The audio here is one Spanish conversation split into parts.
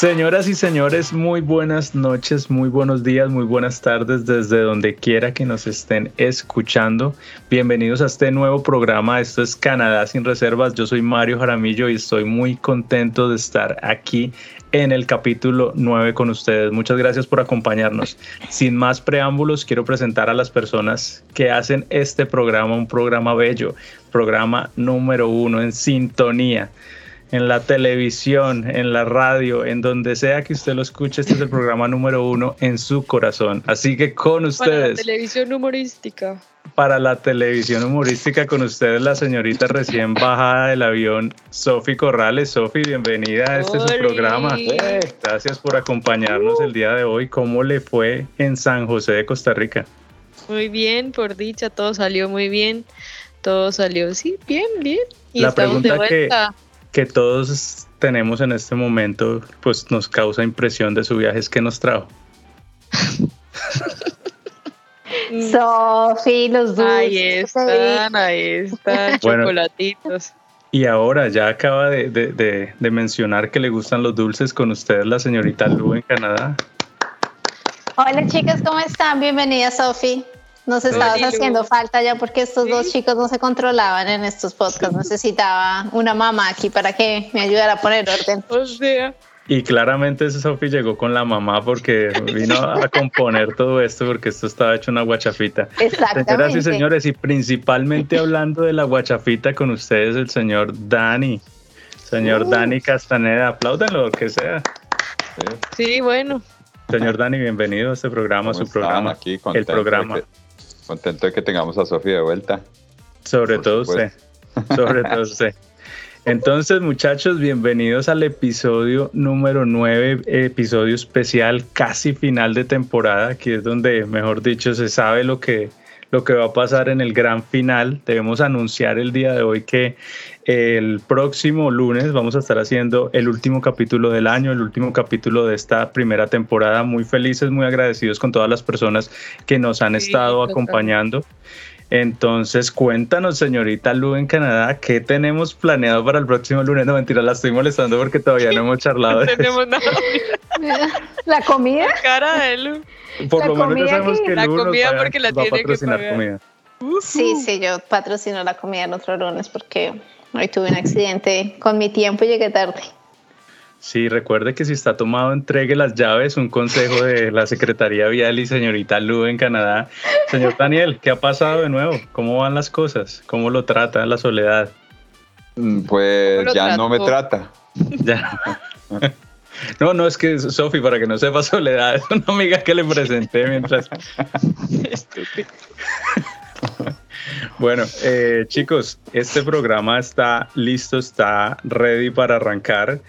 Señoras y señores, muy buenas noches, muy buenos días, muy buenas tardes desde donde quiera que nos estén escuchando. Bienvenidos a este nuevo programa. Esto es Canadá sin reservas. Yo soy Mario Jaramillo y estoy muy contento de estar aquí en el capítulo 9 con ustedes. Muchas gracias por acompañarnos. Sin más preámbulos, quiero presentar a las personas que hacen este programa, un programa bello, programa número uno en sintonía en la televisión, en la radio, en donde sea que usted lo escuche, este es el programa número uno en su corazón. Así que con ustedes. Para la televisión humorística. Para la televisión humorística, con ustedes la señorita recién bajada del avión, Sofi Corrales. Sofi, bienvenida a este su programa. Gracias por acompañarnos el día de hoy. ¿Cómo le fue en San José de Costa Rica? Muy bien, por dicha, todo salió muy bien. Todo salió, sí, bien, bien. Y la estamos de vuelta. Que que todos tenemos en este momento, pues nos causa impresión de su viaje es que nos trajo. Sofi, los dulces. Ahí están, ahí están, chocolatitos. Y ahora ya acaba de, mencionar que le gustan los dulces con ustedes la señorita Lu en Canadá. Hola chicas, ¿cómo están? Bienvenida Sofi. Nos estabas haciendo falta ya porque estos dos chicos no se controlaban en estos podcasts. Necesitaba una mamá aquí para que me ayudara a poner orden. O sea. Y claramente Sofi llegó con la mamá porque vino a componer todo esto porque esto estaba hecho una guachafita. Exactamente. Señoras y señores, y principalmente hablando de la guachafita con ustedes, el señor Dani. Señor uh. Dani Castaneda, apláudanlo, lo que sea. Sí, bueno. Señor Dani, bienvenido a este programa, su programa. Aquí, el programa. Contento de que tengamos a Sofía de vuelta. Sobre todo usted. Sobre todo usted. Entonces, muchachos, bienvenidos al episodio número 9, episodio especial, casi final de temporada. Aquí es donde, mejor dicho, se sabe lo que, lo que va a pasar en el gran final. Debemos anunciar el día de hoy que el próximo lunes vamos a estar haciendo el último capítulo del año, el último capítulo de esta primera temporada. Muy felices, muy agradecidos con todas las personas que nos han estado acompañando. Entonces, cuéntanos, señorita Lu en Canadá, ¿qué tenemos planeado para el próximo lunes? No, mentira, la estoy molestando porque todavía no hemos charlado. no tenemos nada. ¿La comida? La cara de Lu. Por lo menos ya sabemos que, la comida porque la tiene que pagar. comida. Sí, sí, yo patrocino la comida el otro lunes porque hoy tuve un accidente con mi tiempo y llegué tarde. Sí, recuerde que si está tomado, entregue las llaves. Un consejo de la Secretaría Vial y señorita Lu en Canadá. Señor Daniel, ¿qué ha pasado de nuevo? ¿Cómo van las cosas? ¿Cómo lo trata la soledad? Mm, pues ya no me trata. Ya. No, no, es que Sofi, para que no sepa soledad, es una amiga que le presenté mientras. Bueno, eh, chicos, este programa está listo, está ready para arrancar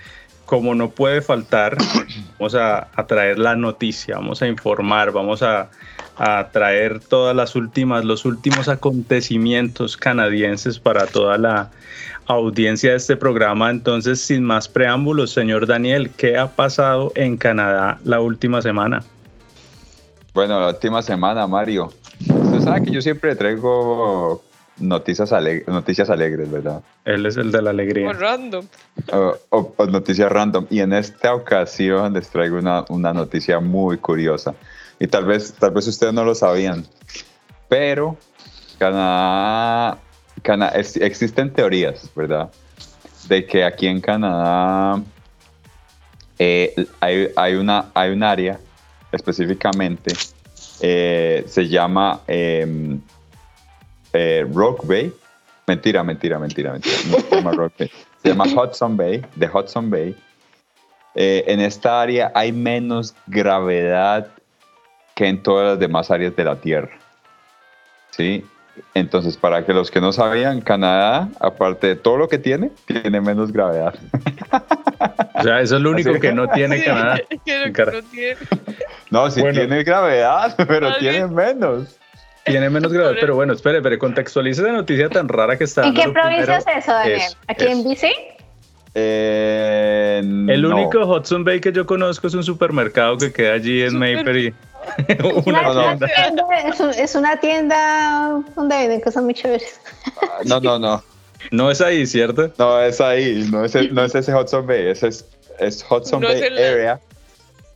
como no puede faltar, vamos a, traer la noticia, vamos a informar, vamos a, traer todas las últimas, los últimos acontecimientos canadienses para toda la audiencia de este programa. Entonces, sin más preámbulos, señor Daniel, ¿qué ha pasado en Canadá la última semana? Bueno, la última semana, Mario. Usted sabe que yo siempre traigo noticias, noticias alegres, ¿verdad? Él es el de la alegría. O random. O, noticias random. Y en esta ocasión les traigo una, una, noticia muy curiosa. Y tal vez, tal vez ustedes no lo sabían. Pero Canadá, Canadá existen teorías, ¿verdad? De que aquí en Canadá eh, hay, hay, una, hay un área específicamente, eh, se llama... Em, eh, Rock Bay. Mentira, mentira, mentira, mentira. se llama. Se llama Hudson Bay, de Hudson Bay. Eh, en esta área hay menos gravedad que en todas las demás áreas de la Tierra. ¿Sí? Entonces, para que los que no sabían, Canadá, aparte de todo lo que tiene, tiene menos gravedad. O sea, eso es lo único que no tiene Canadá. No, sí tiene gravedad, pero tiene menos. Tiene menos gravedad, pero bueno, espere, espere, contextualice esa noticia tan rara que está. ¿En qué provincia es eso, Daniel? ¿Aquí en BC? Eh, el único Hudson Bay que yo conozco es un supermercado que queda allí en Maybury. una tienda. es, una tienda donde venden cosas muy chéveres. Ah, no, no, no. No es ahí, ¿cierto? No es ahí, no es, no es ese Hudson Bay, ese es es Hudson Bay Area,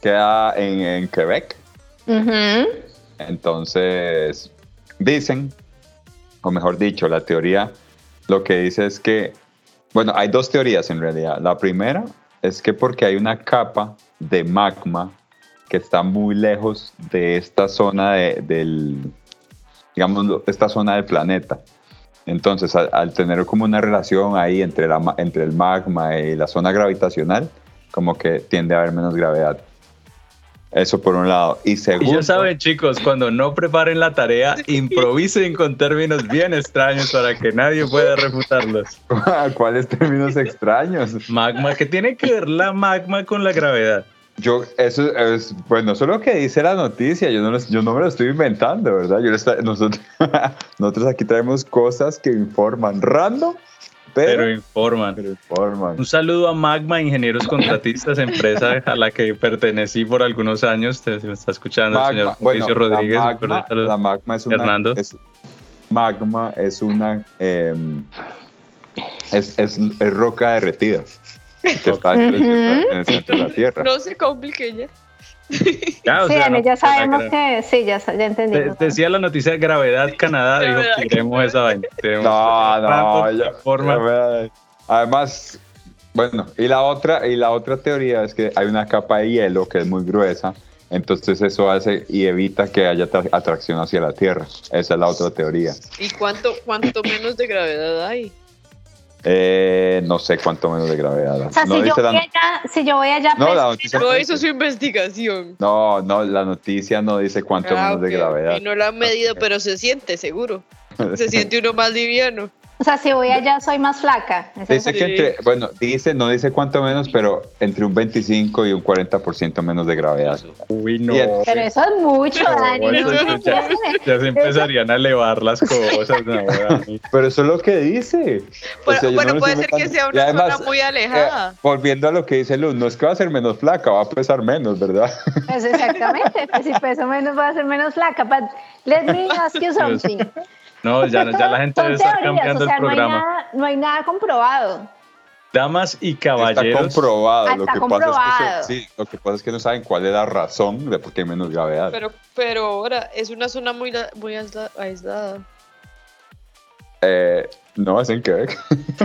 queda en, en Quebec. Entonces, dicen, o mejor dicho, la teoría lo que dice es que, bueno, hay dos teorías en realidad. La primera es que porque hay una capa de magma que está muy lejos de esta zona del, digamos, esta zona del planeta. Entonces, al, tener como una relación ahí entre, la, entre el magma y la zona gravitacional, como que tiende a haber menos gravedad. Eso por un lado. Y segundo. Y ya saben, chicos, cuando no preparen la tarea, improvisen con términos bien extraños para que nadie pueda refutarlos. ¿Cuáles términos extraños? Magma, ¿qué tiene que ver la magma con la gravedad? Yo, eso es, bueno, eso es lo que dice la noticia, yo no, yo no me lo estoy inventando, ¿verdad? Yo nosotros, nosotros aquí traemos cosas que informan random, pero, informan. Un saludo a Magma, ingenieros contratistas, empresa a la que pertenecí por algunos años, se me está escuchando el señor Mauricio Rodríguez. La Magma, es una, Hernando. magma es una, em, es, es, es roca derretida que está en el centro de la Tierra. No se complique ya. Ya, sí, ya sabemos que, sí, ya, ya entendimos. decía la noticia de Gravedad Canadá, dijo, queremos esa vaina. No, no, ya, forma. Además, bueno, y la otra, y la otra teoría es que hay una capa de hielo que es muy gruesa, entonces eso hace y evita que haya atracción hacia la Tierra. Esa es la otra teoría. ¿Y cuánto, cuánto menos de gravedad hay? Eh, no sé cuánto menos de gravedad. O sea, si, yo voy allá, si, yo voy allá, No, la noticia no hizo su investigación. No, no, la noticia no dice cuánto ah, menos de gravedad. Y no lo han medido, pero se siente, seguro. Se siente uno más liviano. O sea, si voy allá soy más flaca. Dice que entre, bueno, dice, no dice cuánto menos, pero entre un 25 y un 40% menos de gravedad. Uy, no. Pero eso es mucho, Dani. ya, se empezarían a elevar las cosas. pero eso es lo que dice. bueno, puede ser que sea una zona muy alejada. Eh, volviendo a lo que dice Luz, no es que va a ser menos flaca, va a pesar menos, ¿verdad? Pues exactamente, pues si peso menos va a ser menos flaca. But let me ask you something. No, ya, ya la gente debe estar cambiando el programa. No hay, nada, comprobado. Damas y caballeros. Está comprobado. lo, que Pasa es que sí, lo que pasa es que no saben cuál es la razón de por qué hay menos gravedad. Pero, pero ahora es una zona muy, muy aislada. Eh, no, es en Quebec.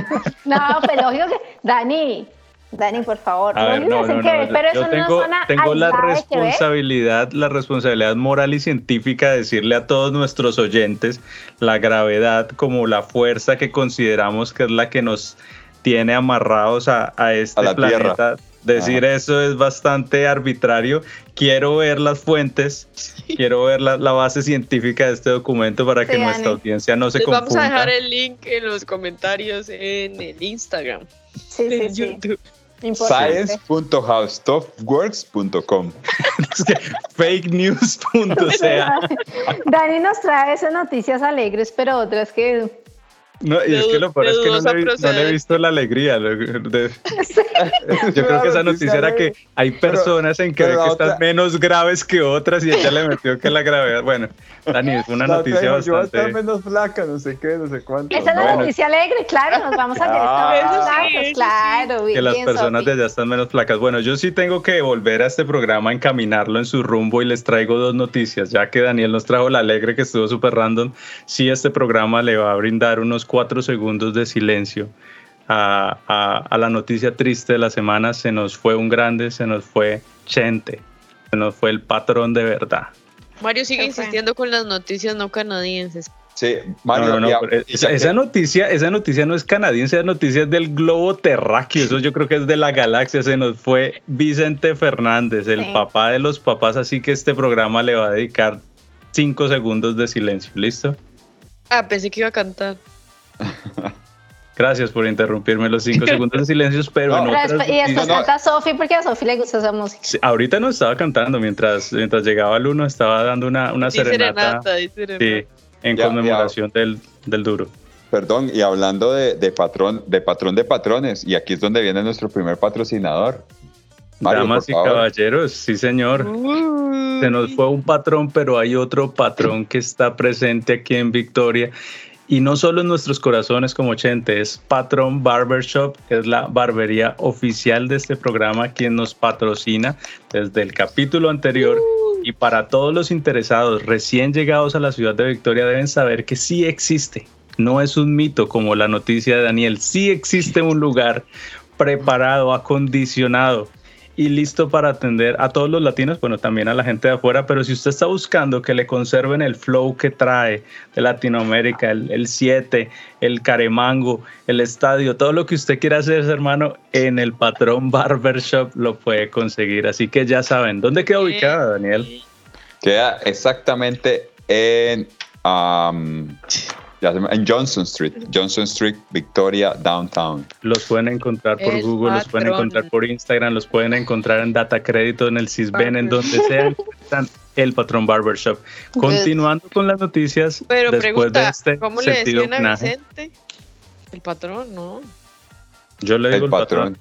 no, pero lógico que. Dani, Dani, por favor. A ver, no, no, no, pero yo tengo, tengo la responsabilidad, la responsabilidad moral y científica de decirle a todos nuestros oyentes la gravedad como la fuerza que consideramos que es la que nos tiene amarrados a, a este planeta. Decir eso es bastante arbitrario. Quiero ver las fuentes, quiero ver la, base científica de este documento para que nuestra audiencia no se Les confunda. Vamos a dejar el link en los comentarios en el Instagram. Sí, sí, YouTube. Science.howstuffworks.com Fake news.ca Dani nos trae esas noticias alegres, pero otras que no, y es que lo peor es que no le, he visto la alegría. yo creo que esa noticia era que hay personas en que, que están menos graves que otras y ella le metió que la gravedad. Bueno, Dani, es una noticia bastante. Yo voy a estar menos flaca, no sé qué, no sé cuánto. Esa es la noticia alegre, claro, nos vamos a quedar ah, menos flacos, claro. Que las personas de allá están menos flacas. Bueno, yo sí tengo que volver a este programa, encaminarlo en su rumbo y les traigo dos noticias. Ya que Daniel nos trajo la alegre que estuvo súper random, sí este programa le va a brindar unos cuatro segundos de silencio a, a, la noticia triste de la semana. Se nos fue un grande, se nos fue Chente, se nos fue el patrón de verdad. Mario sigue insistiendo con las noticias no canadienses. Sí, Mario, no, no, esa, noticia, esa noticia no es canadiense, esa noticia es del globo terráqueo, eso yo creo que es de la galaxia, se nos fue Vicente Fernández, el papá de los papás, así que este programa le va a dedicar cinco segundos de silencio, ¿listo? Ah, pensé que iba a cantar. Gracias por interrumpirme los cinco segundos de silencio, pero no, Y después canta Sofi porque a Sofi le gusta esa música. ahorita no estaba cantando, mientras, mientras llegaba el uno estaba dando una, una serenata, Sí, en conmemoración Del, del duro. Perdón, y hablando de, de, patrón, de patrón de patrones, y aquí es donde viene nuestro primer patrocinador. Damas y caballeros, sí señor. Se nos fue un patrón, pero hay otro patrón que está presente aquí en Victoria Y no solo en nuestros corazones como Chente, es Patron Barbershop, es la barbería oficial de este programa quien nos patrocina desde el capítulo anterior. Uh. Y para todos los interesados recién llegados a la ciudad de Victoria deben saber que sí existe. No es un mito como la noticia de Daniel, sí existe un lugar preparado, acondicionado y listo para atender a todos los latinos, bueno, también a la gente de afuera, pero si usted está buscando que le conserven el flow que trae de Latinoamérica, el 7, el, caremango, el estadio, todo lo que usted quiera hacer, hermano, en el patrón Barbershop lo puede conseguir. Así que ya saben, ¿dónde queda ubicada, Daniel? Queda exactamente en... En Johnson Street, Johnson Street, Victoria, Downtown. Los pueden encontrar por Google, los pueden encontrar por Instagram, los pueden encontrar en Data Crédito, en el Cisben, en donde sea. el patrón Barbershop. Continuando con las noticias. Pero después de este ¿cómo le decían a Vicente? El patrón, ¿no? Yo le digo el, patrón.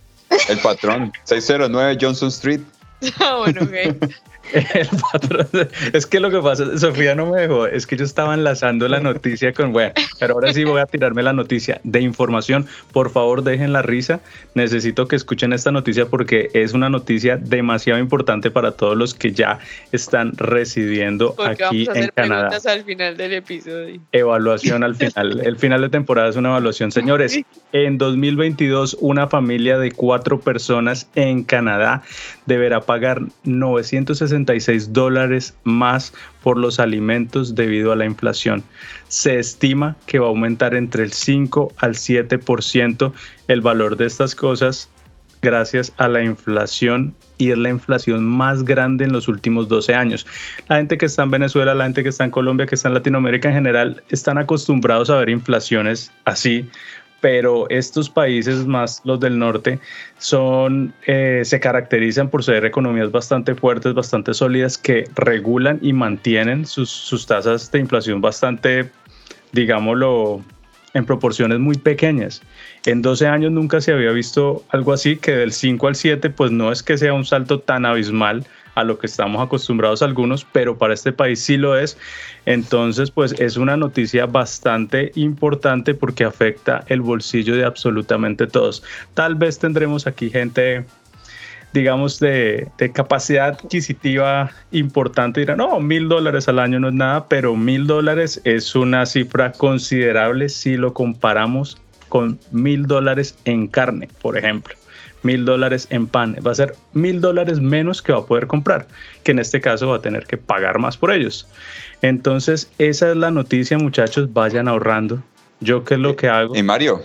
El patrón. 609 Johnson Street. ah, bueno, ok. El patrón. Es que lo que pasa, Sofía no me dejó, es que yo estaba enlazando la noticia con, bueno, pero ahora sí voy a tirarme la noticia de información. Por favor, dejen la risa. Necesito que escuchen esta noticia porque es una noticia demasiado importante para todos los que ya están residiendo aquí en Canadá. al final del episodio. Evaluación al final. El final de temporada es una evaluación. Señores, en 2022, una familia de cuatro personas en Canadá deberá pagar 960 dólares más por los alimentos debido a la inflación. Se estima que va a aumentar entre el 5 al 7% el valor de estas cosas gracias a la inflación y es la inflación más grande en los últimos 12 años. La gente que está en Venezuela, la gente que está en Colombia, que está en Latinoamérica en general, están acostumbrados a ver inflaciones así pero estos países más los del norte son eh, se caracterizan por ser economías bastante fuertes, bastante sólidas que regulan y mantienen sus, sus tasas de inflación bastante, digámoslo, en proporciones muy pequeñas. En 12 años nunca se había visto algo así, que del 5 al 7 pues no es que sea un salto tan abismal, a lo que estamos acostumbrados algunos, pero para este país sí lo es. Entonces, pues es una noticia bastante importante porque afecta el bolsillo de absolutamente todos. Tal vez tendremos aquí gente digamos, de, capacidad adquisitiva importante, dirán, no, mil dólares al año no es nada, pero mil dólares es una cifra considerable si lo comparamos con mil dólares en carne, por ejemplo mil dólares en pan. Va a ser mil dólares menos que va a poder comprar, que en este caso va a tener que pagar más por ellos. Entonces, esa es la noticia, muchachos, vayan ahorrando. Yo qué es lo que hago. Y Mario,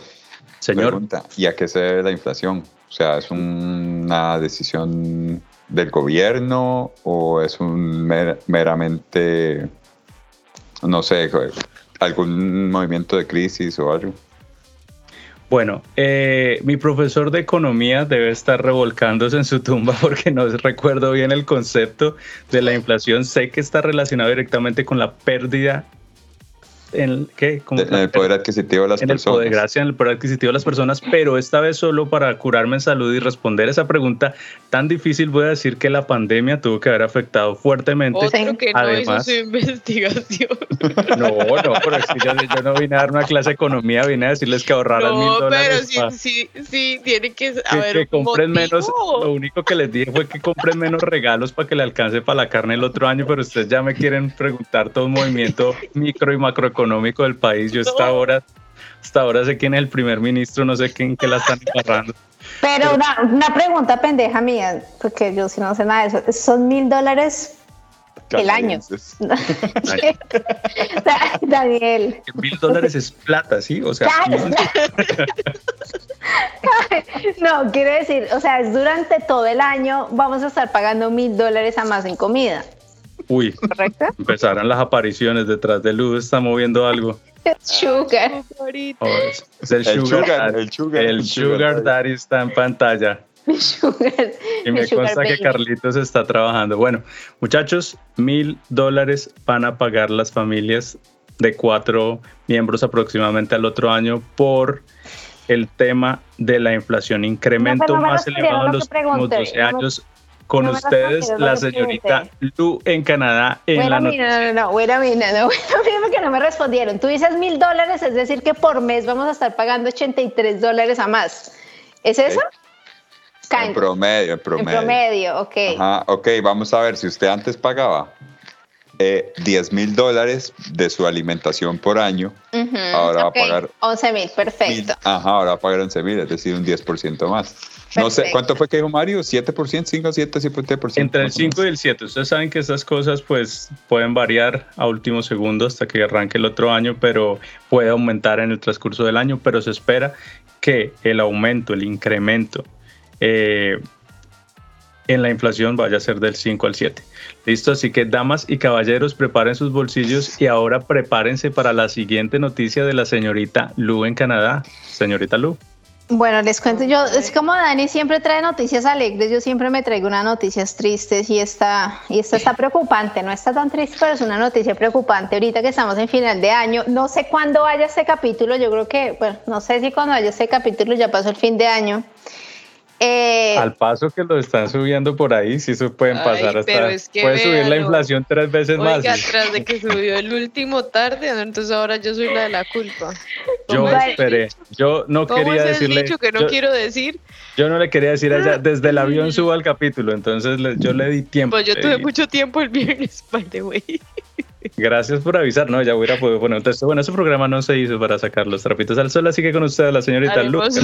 señor. Pregunta, ¿y a qué se debe la inflación? O sea, ¿es una decisión del gobierno o es un meramente, no sé, algún movimiento de crisis o algo? Bueno, eh, mi profesor de economía debe estar revolcándose en su tumba porque no recuerdo bien el concepto de la inflación. Sé que está relacionado directamente con la pérdida en, ¿qué? el poder adquisitivo de las personas. El gracias en el poder adquisitivo de las personas, pero esta vez solo para curarme en salud y responder esa pregunta tan difícil, voy a decir que la pandemia tuvo que haber afectado fuertemente. Otro que no Además, hizo su investigación. No, no, pero es que yo, no vine a dar una clase de economía, vine a decirles que ahorraran mil dólares. pero sí, sí, sí, tiene que haber que, que compren menos, lo único que les dije fue que compren menos regalos para que le alcance para la carne el otro año, pero ustedes ya me quieren preguntar todo un movimiento micro y macroeconómico económico del país. Yo hasta ahora, hasta ahora sé quién es el primer ministro, no sé quién que la están agarrando. Pero una, una, pregunta pendeja mía, porque yo si no sé nada de eso, son mil dólares el año. Daniel. Mil dólares es plata, ¿sí? O sea. no, quiero decir, o sea, es durante todo el año vamos a estar pagando mil dólares a más en comida. Uy, ¿correcto? Empezarán las apariciones detrás de Luz, está moviendo algo. Sugar. Oh, es, el, sugar, el, sugar, el sugar, Daddy está en pantalla. Sugar, y me consta que Carlitos está trabajando. Bueno, muchachos, mil dólares van a pagar las familias de cuatro miembros aproximadamente al otro año por el tema de la inflación. Incremento más elevado en los últimos 12 años Con ustedes, la señorita Lu en Canadá. En la no, no, no, bueno, mira, no, porque no me respondieron. Tú dices mil dólares, es decir, que por mes vamos a estar pagando 83 dólares a más. ¿Es eso? En promedio, en promedio. En promedio, ok. Ajá, ok, vamos a ver, si usted antes pagaba eh, 10 mil dólares de su alimentación por año, ahora va a pagar 11 mil, perfecto. ajá, ahora va a pagar 11 mil, es decir, un 10% más. No sé, ¿cuánto fue que dijo Mario? ¿7%, 5, 7, 7%? Entre el 5 y el 7. Ustedes saben que estas cosas pues pueden variar a último segundo hasta que arranque el otro año, pero puede aumentar en el transcurso del año, pero se espera que el aumento, el incremento eh, en la inflación vaya a ser del 5 al 7. Listo, así que damas y caballeros, preparen sus bolsillos y ahora prepárense para la siguiente noticia de la señorita Lu en Canadá. Señorita Lu. Bueno, les cuento yo, es como Dani siempre trae noticias alegres, yo siempre me traigo unas noticias tristes y esta, y esta está preocupante, no está tan triste, pero es una noticia preocupante ahorita que estamos en final de año, no sé cuándo vaya este capítulo, yo creo que, bueno, no sé si cuando vaya este capítulo ya pasó el fin de año, eh, Al paso que lo están subiendo por ahí, sí se pueden pasar hasta. puede subir la inflación tres veces más. tras de que subió el último tarde, entonces ahora yo soy la de la culpa. Yo esperé. Yo no quería es decirle. dicho que no quiero decir? Yo no le quería decir a ella, desde el avión suba el capítulo, entonces yo le di tiempo. Pues yo tuve mucho tiempo el viernes, by the way. Gracias por avisar, ¿no? Ya hubiera podido poner. Entonces, bueno, ese programa no se hizo para sacar los trapitos al sol, así que con usted, la señorita Lucas.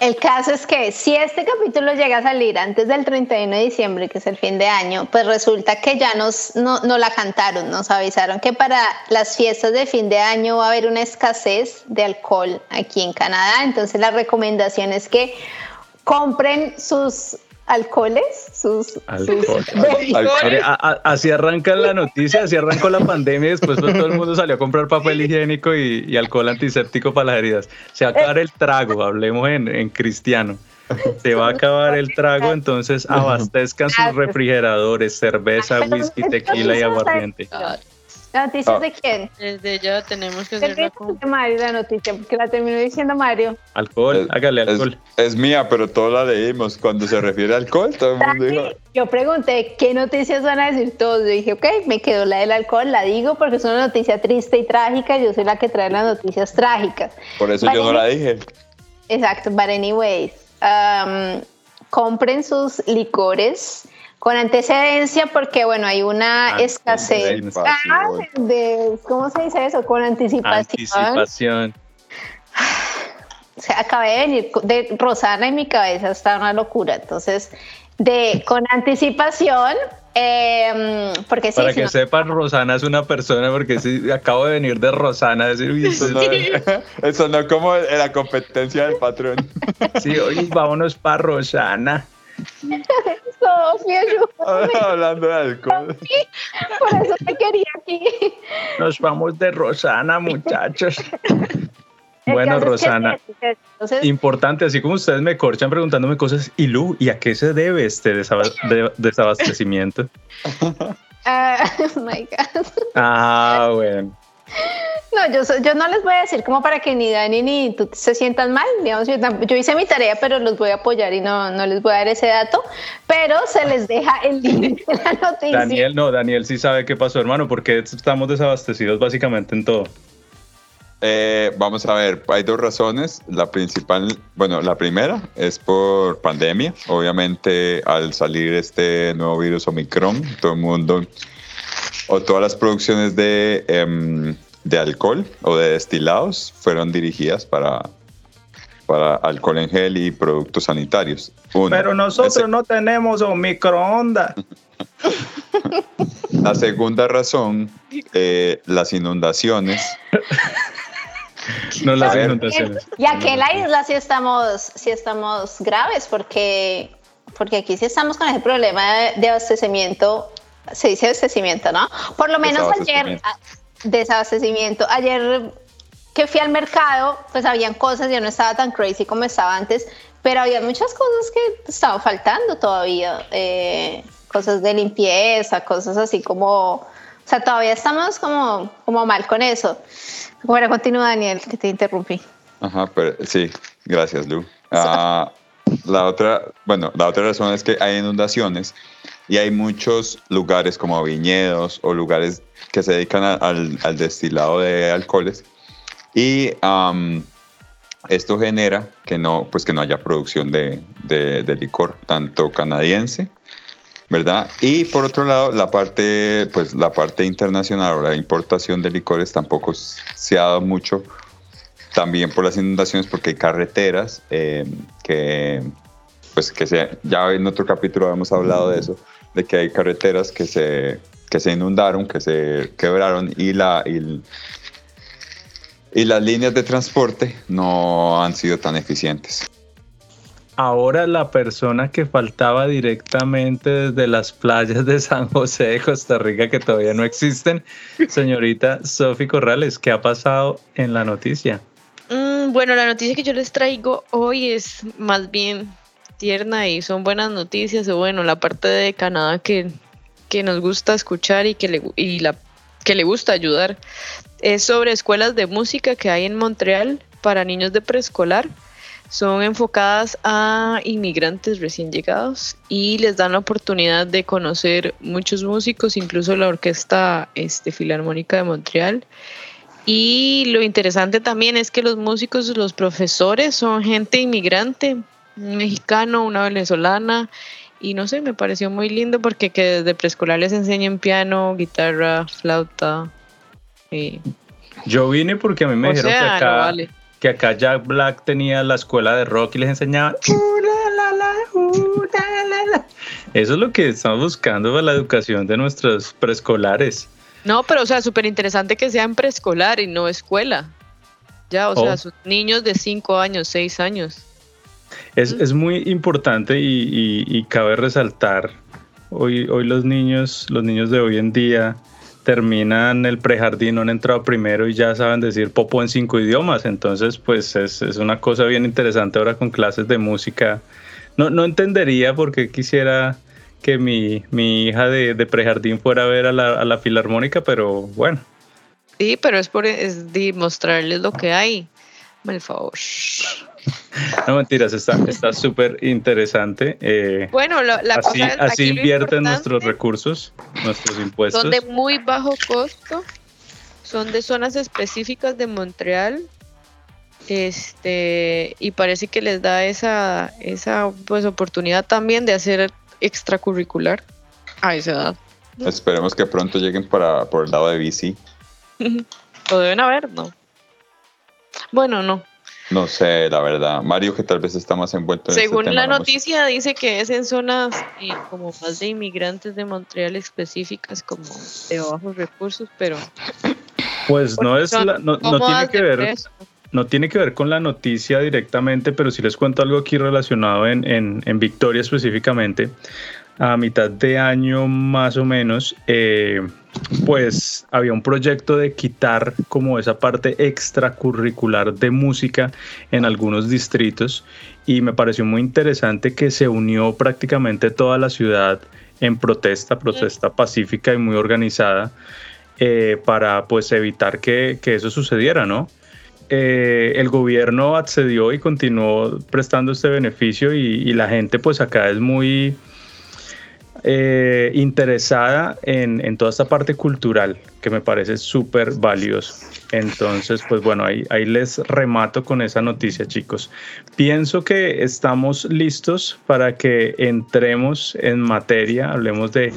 El caso es que si este capítulo llega a salir antes del 31 de diciembre, que es el fin de año, pues resulta que ya nos no, no la cantaron, nos avisaron que para las fiestas de fin de año va a haber una escasez de alcohol aquí en Canadá. Entonces, la recomendación es que compren sus alcoholes, sus, así arranca la noticia, así arrancó la pandemia y después pues, todo el mundo salió a comprar papel higiénico y, alcohol antiséptico para las heridas. Se va a acabar el trago, hablemos en, cristiano. Se va a acabar el trago, entonces abastezcan sus refrigeradores, cerveza, whisky, tequila y aguardiente. ¿La noticia ah. de quién? Desde ya tenemos que hacer la de Mario la noticia, porque la terminó diciendo Mario. Alcohol, hágale alcohol. Es, mía, pero todos la leímos. Cuando se refiere a alcohol, todo el mundo dijo... Yo pregunté, ¿qué noticias van a decir todos? Yo dije, ok, me quedó la del alcohol, la digo porque es una noticia triste y trágica. Yo soy la que trae las noticias trágicas. Por eso yo no la dije. Exacto, but anyways, um, compren sus licores con antecedencia porque, bueno, hay una escasez ah, de, ¿cómo se dice eso? Con anticipación. Anticipación. O sea, acabé de venir de Rosana en mi cabeza, está una locura. Entonces, de con anticipación, eh, porque Para que sepan, Rosana es una persona, porque sí, acabo de venir de Rosana, decir, eso, no, eso no como la competencia del patrón. Sí, oye, vámonos para Rosana. Sofía, Hablando de alcohol. Por eso te quería aquí. Nos vamos de Rosana, muchachos. Bueno, Rosana, importante, así como ustedes me corchan preguntándome cosas, y Lu, ¿y a qué se debe este desabastecimiento? Ah, oh my God. Ah, bueno. No, yo, yo no les voy a decir como para que ni Dani ni tú se sientan mal. Digamos, yo, hice mi tarea, pero los voy a apoyar y no, no les voy a dar ese dato. Pero se les deja el link de la noticia. Daniel, no, Daniel sí sabe qué pasó, hermano, porque estamos desabastecidos básicamente en todo. Eh, vamos a ver, hay dos razones. La principal, bueno, la primera es por pandemia. Obviamente, al salir este nuevo virus Omicron, todo el mundo o todas las producciones de, em, de alcohol o de destilados fueron dirigidas para, para alcohol en gel y productos sanitarios. Pero nosotros no tenemos un microondas. La segunda razón, eh, las inundaciones. no las inundaciones. Y aquí en la isla sí estamos, sí estamos graves porque, porque aquí sí estamos con ese problema de abastecimiento se dice abastecimiento, ¿no? Por lo menos ayer, ah, desabastecimiento, ayer que fui al mercado, pues habían cosas, ya no estaba tan crazy como estaba antes, pero había muchas cosas que estaban faltando todavía, eh, cosas de limpieza, cosas así como, o sea, todavía estamos como, como mal con eso. Bueno, continúa Daniel, que te interrumpí. Ajá, pero sí, gracias Lu. Ah, la otra, bueno, la otra razón es que hay inundaciones y hay muchos lugares como viñedos o lugares que se dedican al, al, destilado de alcoholes y esto genera que no, pues que no haya producción de, de, licor, tanto canadiense, ¿verdad? Y por otro lado, la parte, pues la parte internacional o la importación de licores tampoco se ha dado mucho, también por las inundaciones, porque hay carreteras eh, que, pues que se, ya en otro capítulo hemos hablado de eso, de que hay carreteras que se, que se inundaron, que se quebraron y, la, y, y las líneas de transporte no han sido tan eficientes. Ahora la persona que faltaba directamente desde las playas de San José de Costa Rica, que todavía no existen, señorita Sofi Corrales, ¿qué ha pasado en la noticia? Mm, bueno, la noticia que yo les traigo hoy es más bien tierna y son buenas noticias, o bueno, la parte de Canadá que, que nos gusta escuchar y que le, y la, que le gusta ayudar es sobre escuelas de música que hay en Montreal para niños de preescolar. Son enfocadas a inmigrantes recién llegados y les dan la oportunidad de conocer muchos músicos, incluso la Orquesta este, Filarmónica de Montreal. Y lo interesante también es que los músicos, los profesores son gente inmigrante, un mexicano, una venezolana, y no sé, me pareció muy lindo porque que desde preescolar les enseñan piano, guitarra, flauta, yo vine porque a mí me dijeron que, acá, que acá Jack Black tenía la escuela de rock y les enseñaba. Eso es lo que estamos buscando para la educación de nuestros preescolares. No, pero o sea, súper interesante que sean preescolar y no escuela. Ya, o sea, oh. sus niños de 5 años, 6 años. Es, es muy importante y, y, cabe resaltar, hoy, hoy los niños, los niños de hoy en día, terminan el prejardín, no han entrado primero y ya saben decir popo en cinco idiomas. Entonces, pues es, es una cosa bien interesante ahora con clases de música. No, no entendería por qué quisiera que mi, mi hija de, de, prejardín fuera a ver a la, a la, filarmónica, pero bueno. Sí, pero es por es mostrarles lo que hay. Por favor. No mentiras, está súper interesante. Eh, bueno, la, así, así invierten nuestros recursos, nuestros impuestos. Son de muy bajo costo, son de zonas específicas de Montreal. Este, y parece que les da esa, esa pues, oportunidad también de hacer extracurricular a esa edad. Esperemos que pronto lleguen para, por el lado de bici. Lo deben haber, ¿no? Bueno, no, no sé, la verdad. Mario, que tal vez está más envuelto en este Según la noticia, dice que es en zonas eh, como más de inmigrantes de Montreal específicas, como de bajos recursos, pero. Pues no es. no, tiene que ver. No tiene que ver con la noticia directamente, pero sí les cuento algo aquí relacionado en, en, en Victoria específicamente a mitad de año más o menos, eh, pues había un proyecto de quitar como esa parte extracurricular de música en algunos distritos y me pareció muy interesante que se unió prácticamente toda la ciudad en protesta, protesta pacífica y muy organizada eh, para pues evitar que, eso sucediera, ¿no? Eh, el gobierno accedió y continuó prestando este beneficio y, y la gente pues acá es muy eh, interesada en, toda esta parte cultural que me parece súper valioso. Entonces, pues bueno, ahí, les remato con esa noticia, chicos. Pienso que estamos listos para que entremos en materia, hablemos de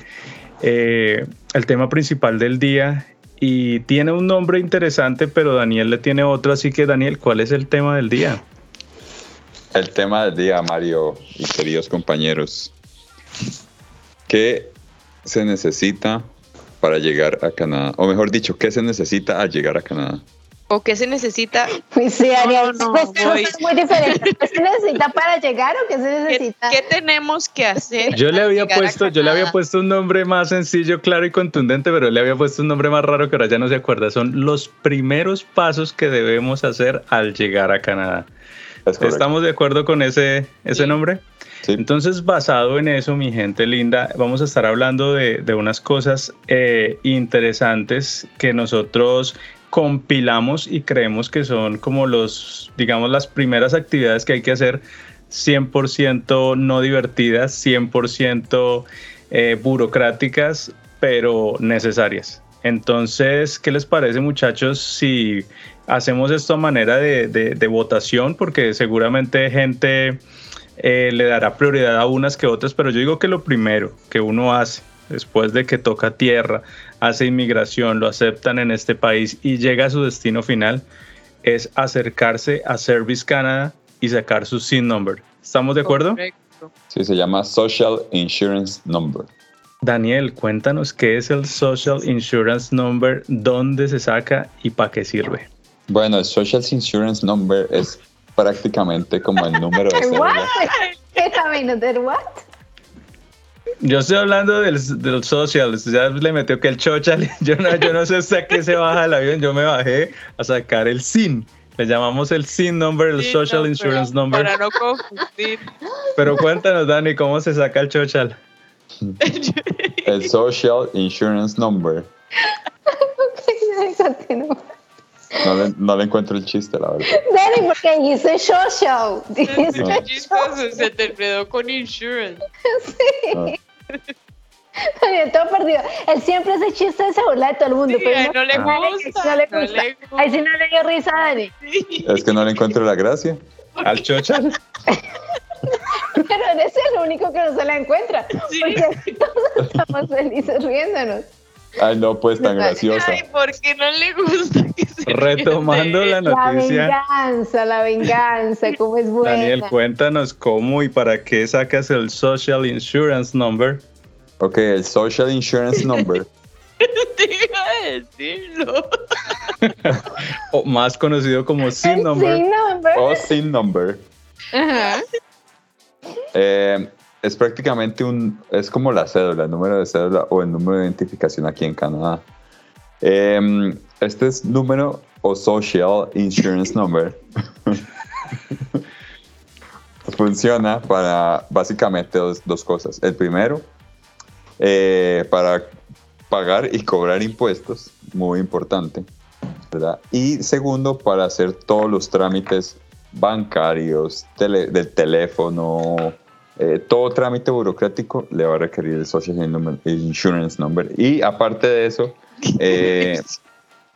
eh, el tema principal del día. Y tiene un nombre interesante, pero Daniel le tiene otro. Así que, Daniel, ¿cuál es el tema del día? El tema del día, Mario y queridos compañeros, ¿Qué se necesita para llegar a Canadá? O mejor dicho, ¿qué se necesita al llegar a Canadá? ¿O qué se necesita? Pues sí, Ariel, no, pues, es muy diferente. ¿Qué se necesita para llegar o qué se necesita? ¿Qué, tenemos que hacer? Yo le había puesto, yo le había puesto un nombre más sencillo, claro y contundente, pero le había puesto un nombre más raro que ahora ya no se acuerda. Son los primeros pasos que debemos hacer al llegar a Canadá. ¿Estamos de acuerdo con ese, ese nombre? Entonces, basado en eso, mi gente linda, vamos a estar hablando de, unas cosas eh, interesantes que nosotros compilamos y creemos que son como los, digamos, las primeras actividades que hay que hacer 100% no divertidas, 100% eh, burocráticas, pero necesarias. Entonces, ¿qué les parece muchachos si hacemos esto a manera de, votación? Porque seguramente gente eh, le dará prioridad a unas que otras, pero yo digo que lo primero que uno hace después de que toca tierra, hace inmigración, lo aceptan en este país y llega a su destino final, es acercarse a Service Canada y sacar su SIN number. ¿Estamos de acuerdo? Sí, se llama Social Insurance Number. Daniel, cuéntanos qué es el Social Insurance Number, dónde se saca y para qué sirve. Bueno, el Social Insurance Number es prácticamente como el número de cédula. what? Yo estoy hablando del, del social, ya le metió que el chocha, yo no, yo no sé hasta qué se baja el avión, yo me bajé a sacar el SIN. Le llamamos el SIN number, el Social Insurance Number. Para no confundir. Pero cuéntanos, Dani, ¿cómo se saca el chochal? El Social Insurance Number. No le, no le encuentro el chiste, la verdad. Dani, porque dice social. Dice chistoso, se te enredó con insurance. Sí. Daniel, todo perdido. Él siempre hace chiste de burla de todo el mundo. Sí, pero no, le gusta, no, le gusta. no le gusta. Ahí sí no le dio risa a Dani. Es que no le encuentro la gracia. Al chochal. pero eres el único que no se la encuentra. Sí. Porque todos estamos felices riéndonos. Ay, no, pues tan graciosa. Ay, ¿por qué no le gusta que se Retomando la noticia. La venganza, la venganza, cómo es buena. Daniel, cuéntanos cómo y para qué sacas el Social Insurance Number. Ok, el Social Insurance Number. Te iba a decirlo. o más conocido como SIN Number. SIN Number. O SIN Number. Ajá. Eh, es prácticamente un, es como la cédula, el número de cédula o el número de identificación aquí en Canadá. Em, este es número o Social Insurance Number. Funciona para básicamente dos, cosas. El primero, eh, para pagar y cobrar impuestos, muy importante. Y segundo, para hacer todos los trámites bancarios, del teléfono, eh, todo trámite burocrático le va a requerir el Social Insurance Number. Y aparte de eso, eh,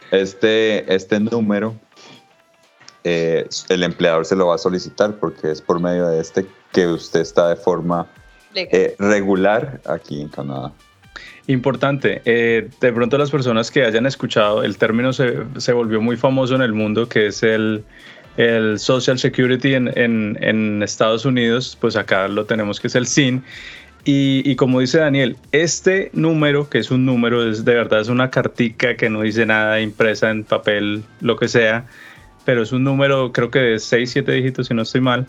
este, este número, eh, el empleador se lo va a solicitar porque es por medio de este que usted está de forma regular aquí en Canadá. Importante, de pronto las personas que hayan escuchado, el término se, se volvió muy famoso en el mundo, que es el el Social Security en, Estados Unidos, pues acá lo tenemos que es el SIN. Y, como dice Daniel, este número, que es un número, es de verdad es una cartica que no dice nada impresa en papel, lo que sea, pero es un número creo que de 6, 7 dígitos, si no estoy mal,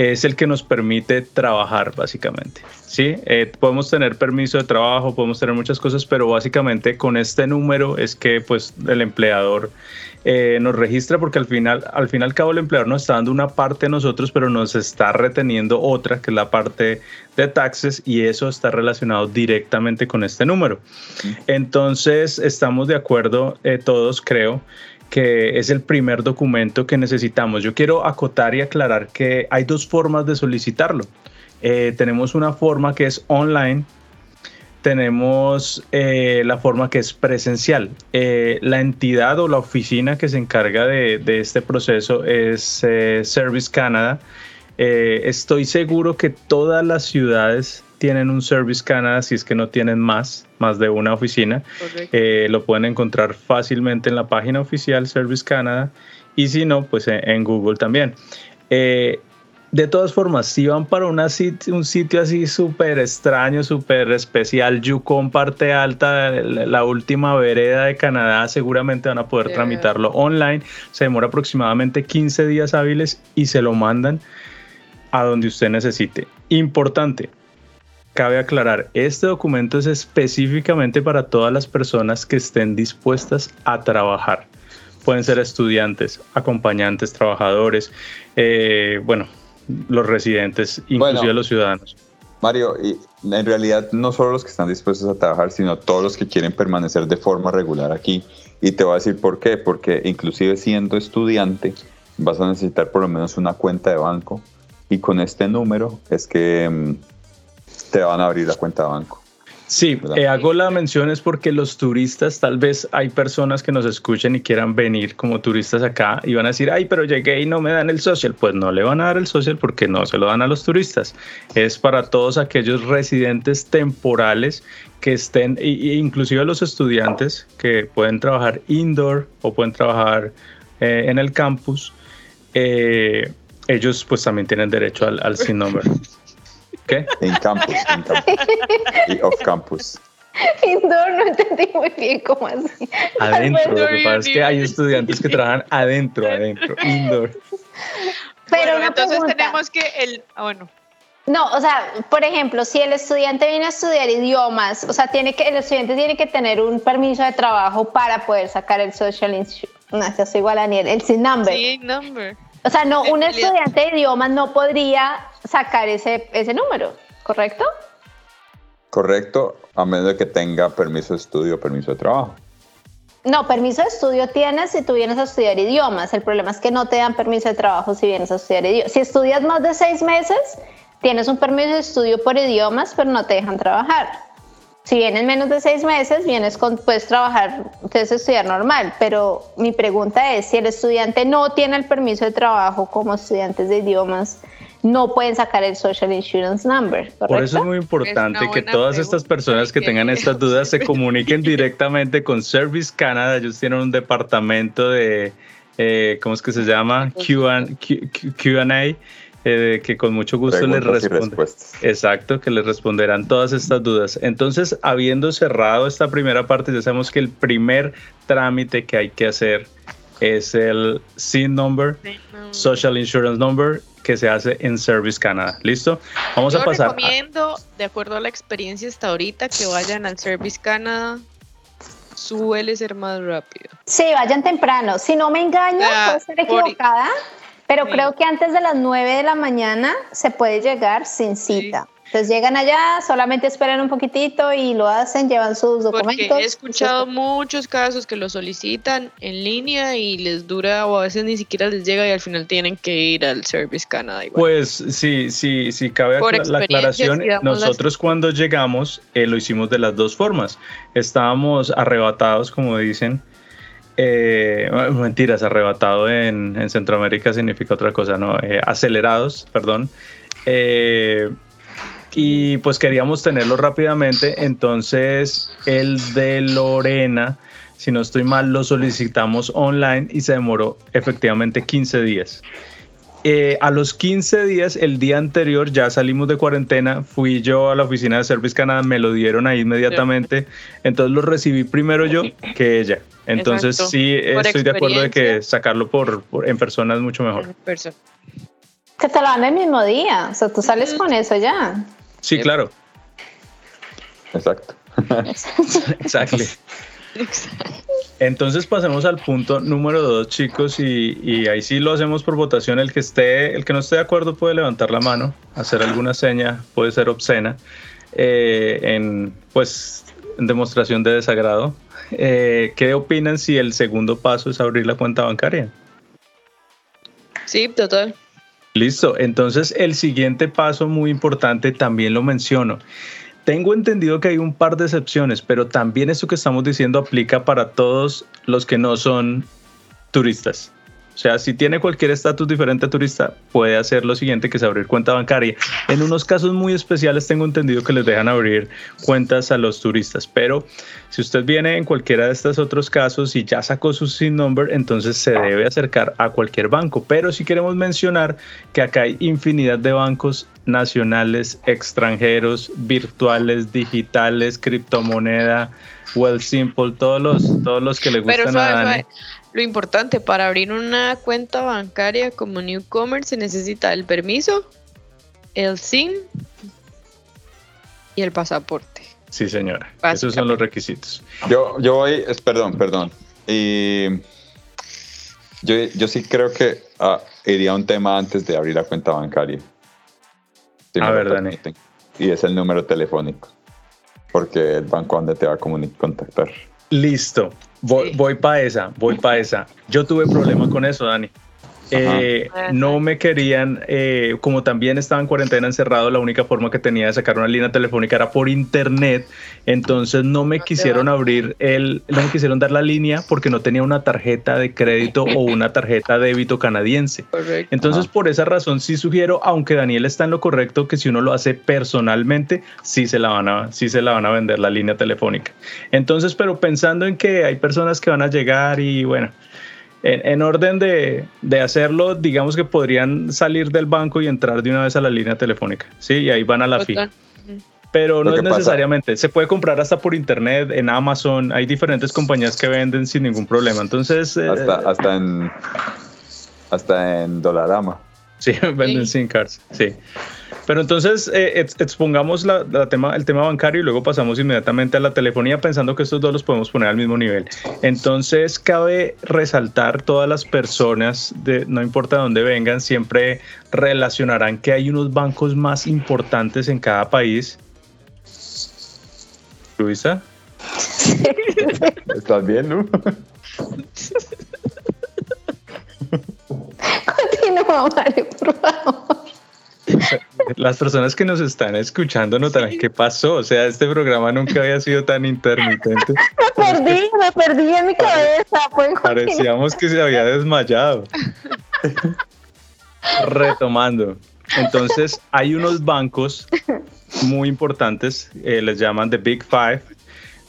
es el que nos permite trabajar básicamente. ¿sí? Eh, podemos tener permiso de trabajo, podemos tener muchas cosas, pero básicamente con este número es que pues el empleador eh, nos registra porque al final, al fin y al cabo el empleador nos está dando una parte a nosotros, pero nos está reteniendo otra, que es la parte de taxes, y eso está relacionado directamente con este número. Entonces, estamos de acuerdo eh, todos, creo, que es el primer documento que necesitamos. Yo quiero acotar y aclarar que hay dos formas de solicitarlo. Eh, tenemos una forma que es online, tenemos eh, la forma que es presencial. Eh, la entidad o la oficina que se encarga de, este proceso es Service Canada. estoy seguro que todas las ciudades tienen un Service Canada, si es que no tienen más, más de una oficina. lo pueden encontrar fácilmente en la página oficial Service Canada y si no, pues en, Google también. De todas formas, si van para una un sitio así súper extraño, súper especial, Yukon parte alta, la última vereda de Canadá, seguramente van a poder tramitarlo online. Se demora aproximadamente 15 días hábiles y se lo mandan a donde usted necesite. Importante, cabe aclarar, este documento es específicamente para todas las personas que estén dispuestas a trabajar. Pueden ser estudiantes, acompañantes, trabajadores, eh, bueno, los residentes, inclusive los ciudadanos. Mario, y en realidad no solo los que están dispuestos a trabajar, sino todos los que quieren permanecer de forma regular aquí. Y te voy a decir por qué, porque inclusive siendo estudiante vas a necesitar por lo menos una cuenta de banco y con este número es que mm, te van a abrir la cuenta de banco. Sí, eh, hago la mención es porque los turistas, tal vez hay personas que nos escuchen y quieran venir como turistas acá y van a decir, ay, pero llegué y no me dan el social. Pues no le van a dar el social porque no se lo dan a los turistas. Es para todos aquellos residentes temporales que estén, e inclusive los estudiantes que pueden trabajar indoor o pueden trabajar eh, en el campus. Eh, ellos pues también tienen derecho al, al SIN number. ¿Qué? En campus, en campus. y off campus. Indoor, no entendí muy bien cómo así. Adentro, lo que pasa es que hay estudiantes que trabajan adentro, adentro, indoor. Pero entonces tenemos que el, ah, bueno. No, o sea, por ejemplo, si el estudiante viene a estudiar idiomas, o sea, tiene que, el estudiante tiene que tener un permiso de trabajo para poder sacar el social insurance. No, eso es igual a Daniel, el SIN number. SIN number. O sea, no, un estudiante de idiomas no podría sacar ese, ese número, ¿correcto? Correcto, a menos de que tenga permiso de estudio o permiso de trabajo. No, permiso de estudio tienes si tú vienes a estudiar idiomas. El problema es que no te dan permiso de trabajo si vienes a estudiar idiomas. Si estudias más de seis meses, tienes un permiso de estudio por idiomas, pero no te dejan trabajar. Si vienes menos de seis meses, vienes con, puedes trabajar, puedes estudiar normal, pero mi pregunta es, si el estudiante no tiene el permiso de trabajo como estudiantes de idiomas, no pueden sacar el Social Insurance Number. ¿correcto? Por eso es muy importante que todas estas personas que tengan estas dudas se comuniquen directamente con Service Canada. Ellos tienen un departamento de, eh, ¿cómo es que se llama? QA. Eh, que con mucho gusto les responde. Exacto, que les responderán todas estas dudas. Entonces, habiendo cerrado esta primera parte, ya sabemos que el primer trámite que hay que hacer es el SIN number, Social Insurance Number, que se hace en Service Canada. ¿Listo? Vamos a pasar. recomiendo, de acuerdo a la experiencia hasta ahorita, que vayan al Service Canada. Suele ser más rápido. Sí, vayan temprano. Si no me engaño, puedo ser equivocada, pero creo que antes de las 9 de la mañana se puede llegar sin cita. Entonces llegan allá, solamente esperan un poquitito y lo hacen, llevan sus documentos. Porque he escuchado muchos casos que lo solicitan en línea y les dura o a veces ni siquiera les llega y al final tienen que ir al Service Canada. Pues sí, sí, sí, cabe la aclaración. Nosotros cuando llegamos eh, lo hicimos de las dos formas. Estábamos arrebatados, como dicen. Eh, mentiras, arrebatado en, Centroamérica significa otra cosa, ¿no? Eh, acelerados, perdón. Eh, y pues queríamos tenerlo rápidamente. Entonces el de Lorena, si no estoy mal, lo solicitamos online y se demoró efectivamente 15 días. Eh, a los 15 días, el día anterior, ya salimos de cuarentena, fui yo a la oficina de Service Canada, me lo dieron ahí inmediatamente, entonces lo recibí primero yo que ella. Entonces sí estoy de acuerdo de que sacarlo por, en persona es mucho mejor. Que te lo dan el mismo día, o sea, tú sales con eso ya. Sí, claro. Exacto. Exacto. Entonces pasemos al punto número dos, chicos, y, ahí sí lo hacemos por votación. El que esté, el que no esté de acuerdo puede levantar la mano, hacer alguna seña, puede ser obscena, eh, en pues en demostración de desagrado. Eh, ¿Qué opinan si el segundo paso es abrir la cuenta bancaria? Sí, total. Listo, entonces el siguiente paso muy importante también lo menciono. Tengo entendido que hay un par de excepciones, pero también eso que estamos diciendo aplica para todos los que no son turistas. O sea, si tiene cualquier estatus diferente a turista, puede hacer lo siguiente, que es abrir cuenta bancaria. En unos casos muy especiales tengo entendido que les dejan abrir cuentas a los turistas, pero si usted viene en cualquiera de estos otros casos y ya sacó su SIN number, entonces se debe acercar a cualquier banco. Pero si queremos mencionar que acá hay infinidad de bancos nacionales, extranjeros, virtuales, digitales, criptomoneda, Well Simple, todos los, todos los que le gustan a Dani. Lo importante, para abrir una cuenta bancaria como Newcomer se necesita el permiso, el SIN y el pasaporte. Sí, señora. Esos son los requisitos. Yo, yo voy, es, perdón, perdón. Y yo, yo sí creo que ah, iría un tema antes de abrir la cuenta bancaria. a ver, Dani. Y es el número telefónico. Porque el banco donde te va a contactar. Listo. Voy, para esa, voy para esa. Yo tuve problema con eso, Dani. Eh, no me querían, eh, como también estaba en cuarentena encerrado, la única forma que tenía de sacar una línea telefónica era por internet, entonces no me quisieron abrir el, no me quisieron dar la línea porque no tenía una tarjeta de crédito o una tarjeta de débito canadiense. Entonces por esa razón sí sugiero, aunque Daniel está en lo correcto, que si uno lo hace personalmente, sí se la van a, sí se la van a vender la línea telefónica. Entonces, pero pensando en que hay personas que van a llegar y bueno, en, orden de, hacerlo, digamos que podrían salir del banco y entrar de una vez a la línea telefónica, ¿sí? Y ahí van a la fila. Pero no es necesariamente, se puede comprar hasta por internet, en Amazon, hay diferentes compañías que venden sin ningún problema. Entonces... Eh, hasta, hasta en hasta en Dolarama. Sí, venden SIM cards, sí. Pero entonces eh, expongamos la, tema, el tema bancario y luego pasamos inmediatamente a la telefonía pensando que estos dos los podemos poner al mismo nivel. Entonces cabe resaltar todas las personas, de, no importa de dónde vengan, siempre relacionarán que hay unos bancos más importantes en cada país. Luisa. ¿Estás bien, no? Continúa, Mario, por favor. Las personas que nos están escuchando notarán qué pasó. O sea, este programa nunca había sido tan intermitente. Me perdí, me perdí en mi cabeza. Parecíamos que se había desmayado. Retomando. Entonces, hay unos bancos muy importantes, eh, les llaman The Big Five,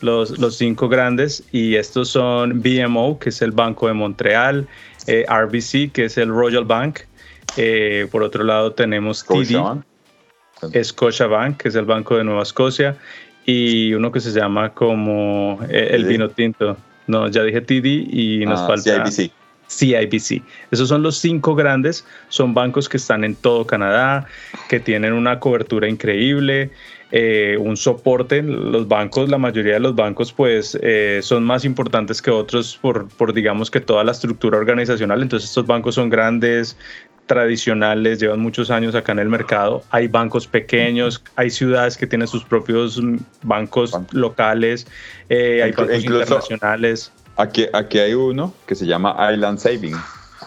los, los cinco grandes, y estos son BMO, que es el Banco de Montreal, eh, RBC, que es el Royal Bank, eh, por otro lado tenemos TD, Scotiabank, que es el Banco de Nueva Escocia, y uno que se llama como eh, el vino tinto. No, ya dije TD y nos ah, falta CIBC. CIBC. Esos son los cinco grandes, son bancos que están en todo Canadá, que tienen una cobertura increíble, eh, un soporte. Los bancos, la mayoría de los bancos, pues son más importantes que otros por, por, digamos que toda la estructura organizacional. Entonces estos bancos son grandes, tradicionales, llevan muchos años acá en el mercado. Hay bancos pequeños, hay ciudades que tienen sus propios bancos locales, eh, hay bancos internacionales. Aquí, aquí hay uno que se llama Island Saving,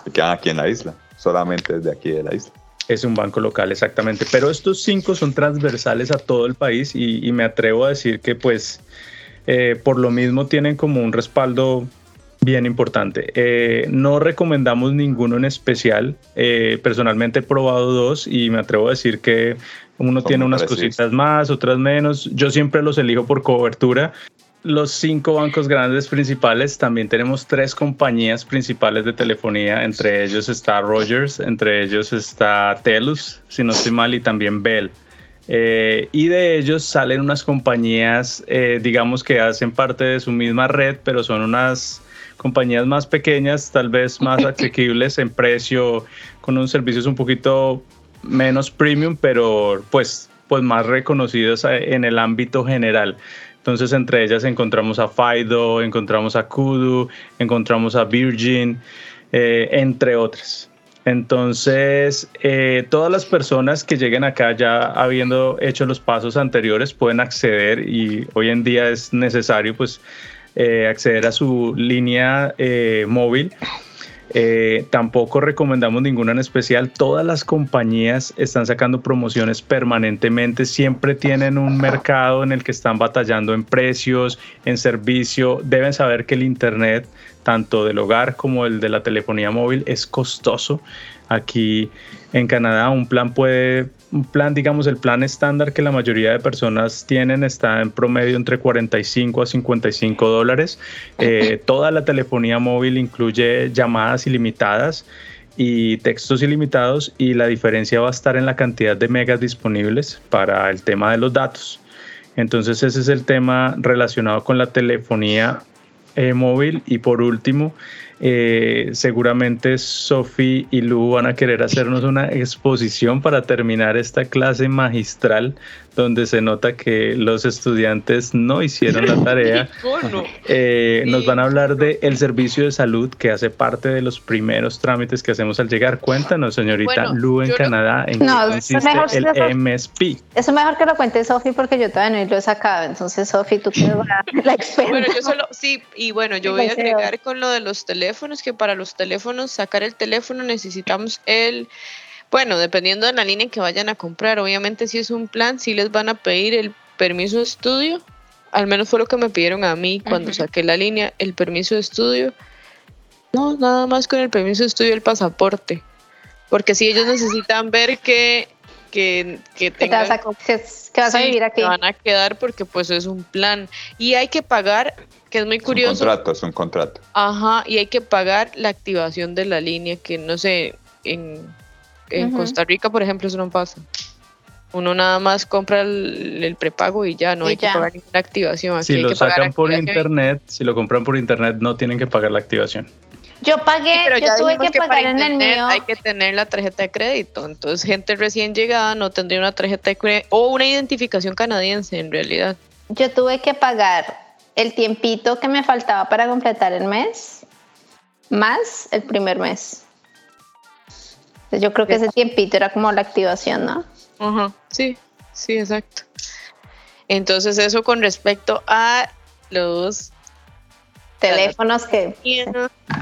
que queda aquí en la isla, solamente desde aquí de la isla. Es un banco local, exactamente. Pero estos cinco son transversales a todo el país y, me atrevo a decir que pues eh, por lo mismo tienen como un respaldo Bien importante. Eh, no recomendamos ninguno en especial. Eh, personalmente he probado dos y me atrevo a decir que uno tiene unas cositas más, otras menos. Yo siempre los elijo por cobertura. Los cinco bancos grandes principales, también tenemos tres compañías principales de telefonía. Entre ellos está Rogers, entre ellos está Telus, si no estoy mal, y también Bell. Eh, y de ellos salen unas compañías, digamos que hacen parte de su misma red, pero son unas compañías más pequeñas, tal vez más asequibles en precio, con unos servicios un poquito menos premium, pero pues, pues más reconocidos en el ámbito general. Entonces entre ellas encontramos a Fido, encontramos a Kudu, encontramos a Virgin, eh, entre otras. Entonces, eh, todas las personas que lleguen acá ya habiendo hecho los pasos anteriores pueden acceder y hoy en día es necesario pues eh, acceder a su línea eh, móvil. Eh, tampoco recomendamos ninguna en especial. Todas las compañías están sacando promociones permanentemente. Siempre tienen un mercado en el que están batallando en precios, en servicio. Deben saber que el Internet, tanto del hogar como el de la telefonía móvil, es costoso. Aquí en Canadá un plan puede un plan, digamos, el plan estándar que la mayoría de personas tienen está en promedio entre 45 a 55 dólares. Eh, toda la telefonía móvil incluye llamadas ilimitadas y textos ilimitados y la diferencia va a estar en la cantidad de megas disponibles para el tema de los datos. Entonces ese es el tema relacionado con la telefonía eh, móvil y por último eh, seguramente Sofi y Lu van a querer hacernos una exposición para terminar esta clase magistral donde se nota que los estudiantes no hicieron la tarea. Eh, nos van a hablar de el servicio de salud que hace parte de los primeros trámites que hacemos al llegar. Cuéntanos, señorita Lu, en Canadá, en no, qué consiste el MSP. Eso es mejor que lo cuente Sofi porque yo todavía no lo he sacado. Entonces, Sofi, tú que la experta. Bueno, yo solo, sí, y bueno, yo voy a agregar con lo de los teléfonos, que para los teléfonos, sacar el teléfono necesitamos el, bueno, dependiendo de la línea que vayan a comprar, obviamente si es un plan, si les van a pedir el permiso de estudio, al menos fue lo que me pidieron a mí cuando saqué la línea, el permiso de estudio. No, nada más con el permiso de estudio el pasaporte. Porque si ellos necesitan ver que que, que, tengan, que, vas a vivir aquí. van a quedar porque pues es un plan. Y hay que pagar, que es muy curioso. Es un contrato, es un contrato. Ajá, y hay que pagar la activación de la línea, que no sé, en, en Costa Rica, por ejemplo, eso no pasa. Uno nada más compra el, prepago y ya no hay que pagar ninguna activación. si lo sacan por internet, si lo compran por internet, no tienen que pagar la activación. Yo pagué, yo tuve que, pagar en el mío. Hay que tener la tarjeta de crédito. Entonces, gente recién llegada no tendría una tarjeta de crédito o una identificación canadiense en realidad. Yo tuve que pagar el tiempito que me faltaba para completar el mes más el primer mes. Yo creo que ese tiempito era como la activación, ¿no? Ajá, sí, sí, exacto. Entonces, eso con respecto a los teléfonos que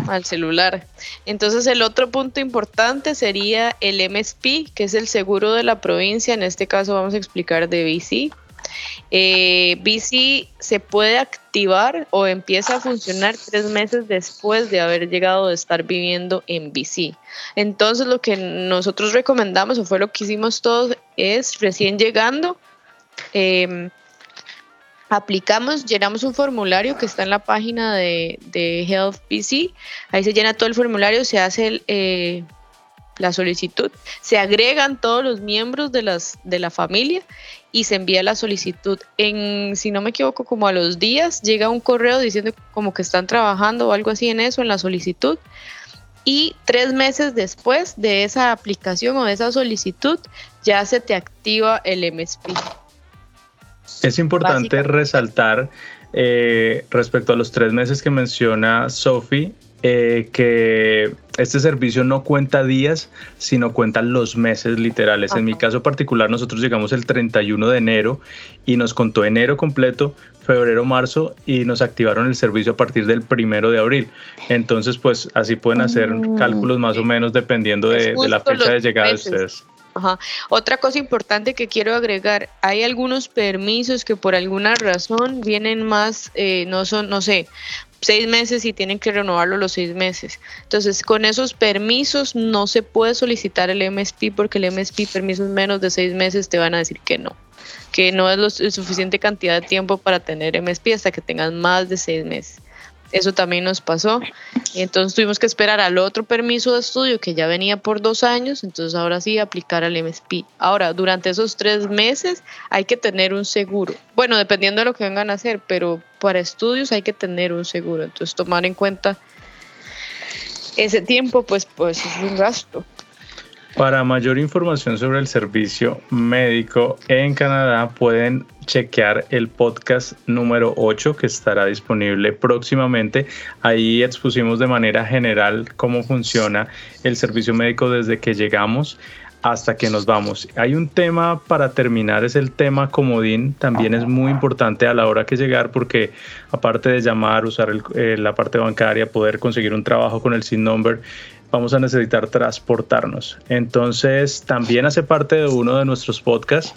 al celular. Entonces el otro punto importante sería el MSP, que es el seguro de la provincia. En este caso vamos a explicar de BC. Eh, BC se puede activar o empieza a funcionar tres meses después de haber llegado de estar viviendo en BC. Entonces lo que nosotros recomendamos o fue lo que hicimos todos es recién llegando. Eh, aplicamos, llenamos un formulario que está en la página de, Health PC, ahí se llena todo el formulario, se hace eh, la solicitud, se agregan todos los miembros de, las, de la familia y se envía la solicitud. En, si no me equivoco, como a los días llega un correo diciendo como que están trabajando o algo así en eso, en la solicitud. Y tres meses después de esa aplicación o de esa solicitud, ya se te activa el MSP. Es importante resaltar eh, respecto a los tres meses que menciona Sophie, eh, que este servicio no cuenta días, sino cuenta los meses literales. En mi caso particular, nosotros llegamos el 31 de enero y nos contó enero completo, febrero, marzo y nos activaron el servicio a partir del primero de abril. Entonces, pues así pueden hacer mm. cálculos más o menos dependiendo de, de la fecha de llegada de ustedes. Otra cosa importante que quiero agregar, hay algunos permisos que por alguna razón vienen más, eh, no son, no sé, seis meses y tienen que renovarlo los seis meses. Entonces, con esos permisos no se puede solicitar el MSP porque el MSP permisos menos de seis meses te van a decir que no, que no es lo, suficiente cantidad de tiempo para tener MSP hasta que tengas más de seis meses. Eso también nos pasó. Y entonces tuvimos que esperar al otro permiso de estudio que ya venía por dos años, entonces ahora sí aplicar al MSP. Ahora, durante esos tres meses hay que tener un seguro. Bueno, dependiendo de lo que vengan a hacer, pero para estudios hay que tener un seguro. Entonces tomar en cuenta ese tiempo, pues, pues es un gasto. Para mayor información sobre el servicio médico en Canadá pueden chequear el podcast número 8 que estará disponible próximamente. Ahí expusimos de manera general cómo funciona el servicio médico desde que llegamos hasta que nos vamos. Hay un tema para terminar, es el tema comodín, también es muy importante a la hora que llegar porque aparte de llamar, usar eh, la parte bancaria, poder conseguir un trabajo con el SIN number, vamos a necesitar transportarnos. Entonces, también hace parte de uno de nuestros podcasts.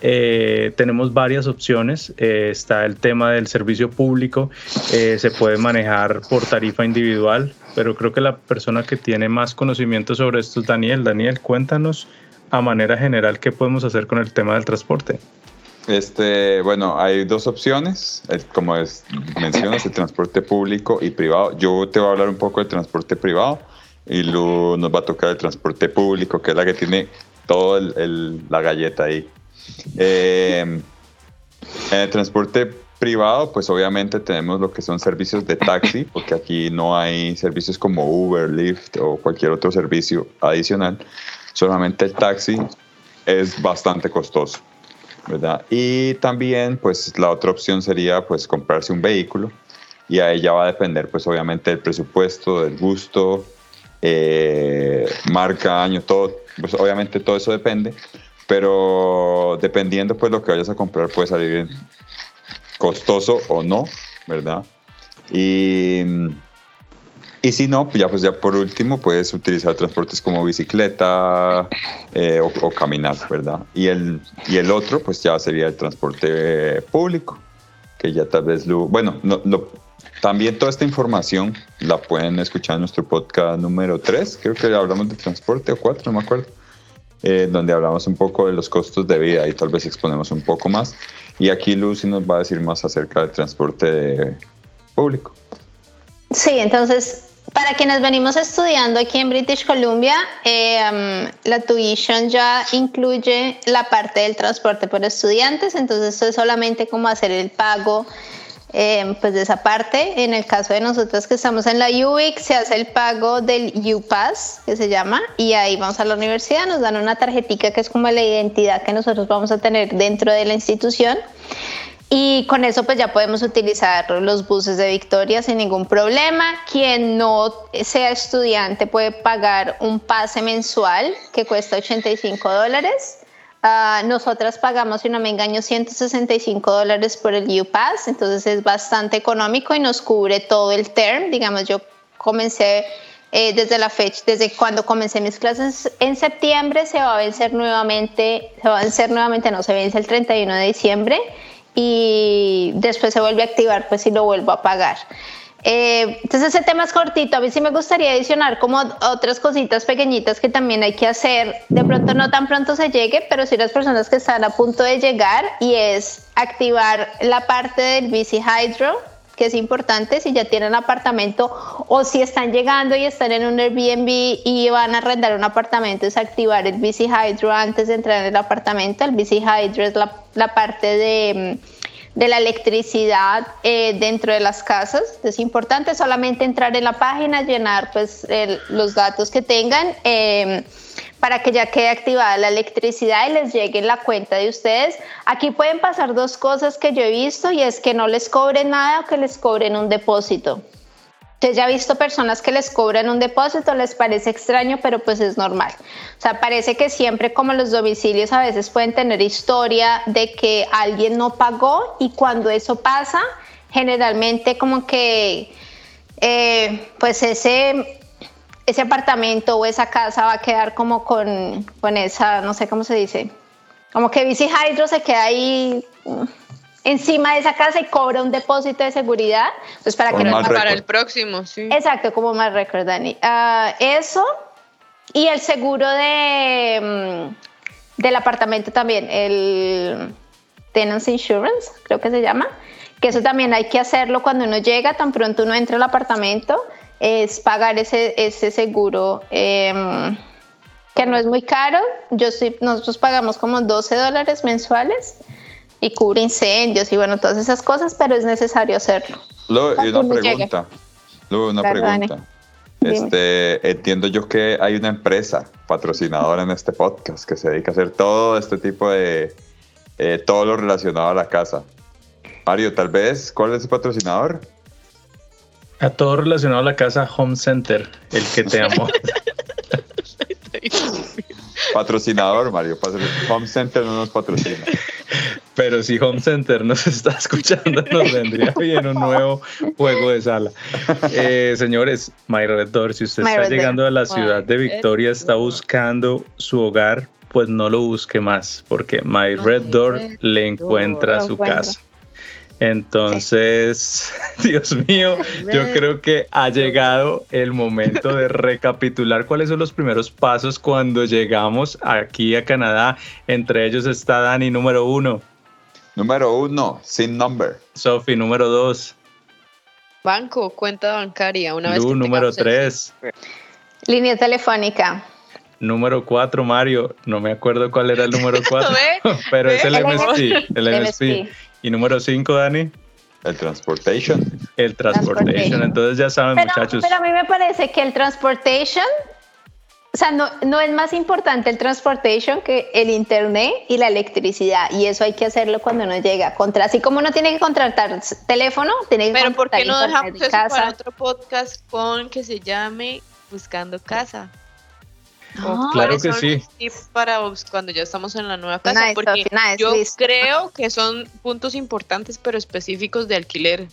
Eh, tenemos varias opciones. Eh, está el tema del servicio público. Eh, se puede manejar por tarifa individual, pero creo que la persona que tiene más conocimiento sobre esto es Daniel. Daniel, cuéntanos a manera general qué podemos hacer con el tema del transporte. Este, bueno, hay dos opciones, como es, mencionas, el transporte público y privado. Yo te voy a hablar un poco del transporte privado y luego nos va a tocar el transporte público, que es la que tiene toda la galleta ahí. Eh, en el transporte privado, pues obviamente tenemos lo que son servicios de taxi, porque aquí no hay servicios como Uber, Lyft o cualquier otro servicio adicional. Solamente el taxi es bastante costoso, ¿verdad? Y también, pues la otra opción sería, pues comprarse un vehículo y ahí ya va a depender, pues obviamente del presupuesto, del gusto, eh, marca, año, todo, pues obviamente todo eso depende, pero dependiendo pues lo que vayas a comprar puede salir costoso o no, ¿verdad? Y Y si no, ya pues ya por último puedes utilizar transportes como bicicleta eh, o, caminar, ¿verdad? Y el, y el otro pues ya sería el transporte público, que ya tal vez lo... Bueno, no, también toda esta información la pueden escuchar en nuestro podcast número 3, creo que hablamos de transporte o 4, no me acuerdo, eh, donde hablamos un poco de los costos de vida y tal vez exponemos un poco más. Y aquí Lucy nos va a decir más acerca del transporte público. Sí, entonces para quienes venimos estudiando aquí en British Columbia, eh, la tuition ya incluye la parte del transporte por estudiantes, entonces esto es solamente como hacer el pago eh, pues de esa parte. En el caso de nosotros que estamos en la UIC, se hace el pago del UPass, que se llama, y ahí vamos a la universidad, nos dan una tarjetita que es como la identidad que nosotros vamos a tener dentro de la institución. Y con eso pues ya podemos utilizar los buses de Victoria sin ningún problema. Quien no sea estudiante puede pagar un pase mensual que cuesta 85 dólares. Uh, nosotras pagamos, si no me engaño, 165 dólares por el UPass, entonces es bastante económico y nos cubre todo el term. Digamos, yo comencé eh, desde la fecha, desde cuando comencé mis clases en septiembre, se va a vencer nuevamente, se va a vencer nuevamente, no, se vence el 31 de diciembre y después se vuelve a activar, pues si lo vuelvo a pagar. Eh, entonces ese tema es cortito, a mí sí me gustaría adicionar como otras cositas pequeñitas que también hay que hacer, de pronto no tan pronto se llegue, pero sí las personas que están a punto de llegar y es activar la parte del bici hydro que es importante. Si ya tienen apartamento o si están llegando y están en un Airbnb y van a arrendar un apartamento, es activar el Bici Hydro antes de entrar en el apartamento. El Bici Hydro es la, la parte de, de, la electricidad eh, dentro de las casas. Es importante solamente entrar en la página, llenar pues los datos que tengan. Eh, para que ya quede activada la electricidad y les llegue la cuenta de ustedes. Aquí pueden pasar dos cosas que yo he visto y es que no les cobren nada o que les cobren un depósito. Entonces ya he visto personas que les cobran un depósito, les parece extraño, pero pues es normal. O sea, parece que siempre como los domicilios a veces pueden tener historia de que alguien no pagó y cuando eso pasa, generalmente como que eh, pues ese ese apartamento o esa casa va a quedar como con, con esa, no sé cómo se dice, como que Bici Hydro se queda ahí encima de esa casa y cobra un depósito de seguridad, pues para que no para el próximo, sí. Exacto, como más record, Dani. Ah, eso y el seguro de mm, del apartamento también, el tenancy insurance, creo que se llama, que eso también hay que hacerlo cuando uno llega, tan pronto uno entra al apartamento es pagar ese, ese seguro em, que no es muy caro. Yo nosotros pagamos como 12 dólares mensuales y cubre incendios y bueno, todas esas cosas, pero es necesario hacerlo. Luego, y una pregunta. Luego, una pregunta. Este, entiendo yo que hay una empresa patrocinadora en este podcast que se dedica a hacer todo este tipo de, eh, todo lo relacionado a la casa. Mario, tal vez, ¿cuál es el patrocinador? A todo relacionado a la casa Home Center, el que te amo. Patrocinador, Mario. Home Center no nos patrocina. Pero si Home Center nos está escuchando, nos vendría bien un nuevo juego de sala. Eh, señores, My Red Door, si usted está llegando a la ciudad de Victoria, está buscando su hogar, pues no lo busque más, porque My Red Door le encuentra su casa. Entonces, Dios mío, yo creo que ha llegado el momento de recapitular cuáles son los primeros pasos cuando llegamos aquí a Canadá. Entre ellos está Dani, número uno. Número uno, sin number. Sophie, número dos. Banco, cuenta bancaria. Una Lu, número tres. Línea telefónica. Número cuatro, Mario. No me acuerdo cuál era el número cuatro, pero es el, MSP. El MSP. Y número 5, Dani. El transportation. El transportation. Entonces ya saben, muchachos. Pero a mí me parece que el transportation, sea, no, no es más importante el transportation que el internet y la electricidad. Y eso hay que hacerlo cuando uno llega. Contra, así como uno tiene que contratar teléfono, tiene que Pero ¿por qué no dejamos eso para otro podcast con que se llame Buscando Casa? claro que sí. Para cuando ya estamos en la nueva casa, porque yo creo que son puntos importantes pero específicos de alquiler.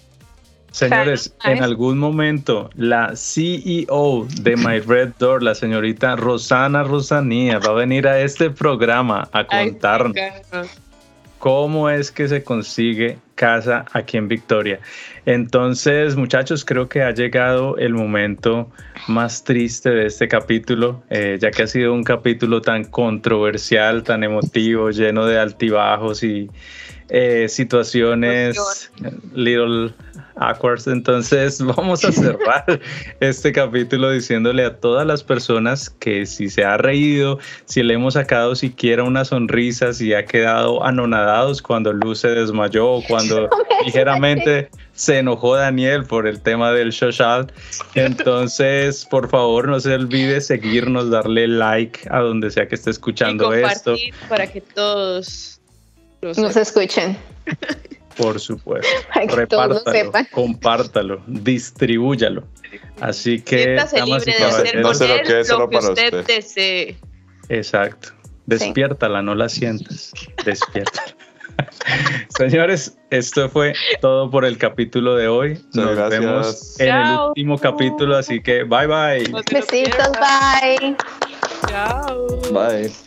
Señores, en algún momento la CEO de My Red Door, la señorita Rosana Rosanía, va a venir a este programa a contarnos cómo es que se consigue casa aquí en Victoria. Entonces, muchachos, creo que ha llegado el momento más triste de este capítulo, eh, ya que ha sido un capítulo tan controversial, tan emotivo, lleno de altibajos y eh, situaciones little awkward. Entonces vamos a cerrar este capítulo diciéndole a todas las personas que si se ha reído, si le hemos sacado siquiera una sonrisa, si ha quedado anonadados cuando Luz se desmayó, cuando ligeramente se enojó Daniel por el tema del social. Entonces, por favor, no se olvide seguirnos, darle like a donde sea que esté escuchando esto. Para que todos nos escuchen. Por supuesto. Repártalo, compártalo, distribúyalo. Así que. libre de hacer no lo que, es lo que usted, desee. Exacto. Despiértala, no la sientas. Despiértala. Señores, esto fue todo por el capítulo de hoy. Nos vemos en el último capítulo, así que bye bye. Besitos, bye. Chao. Bye.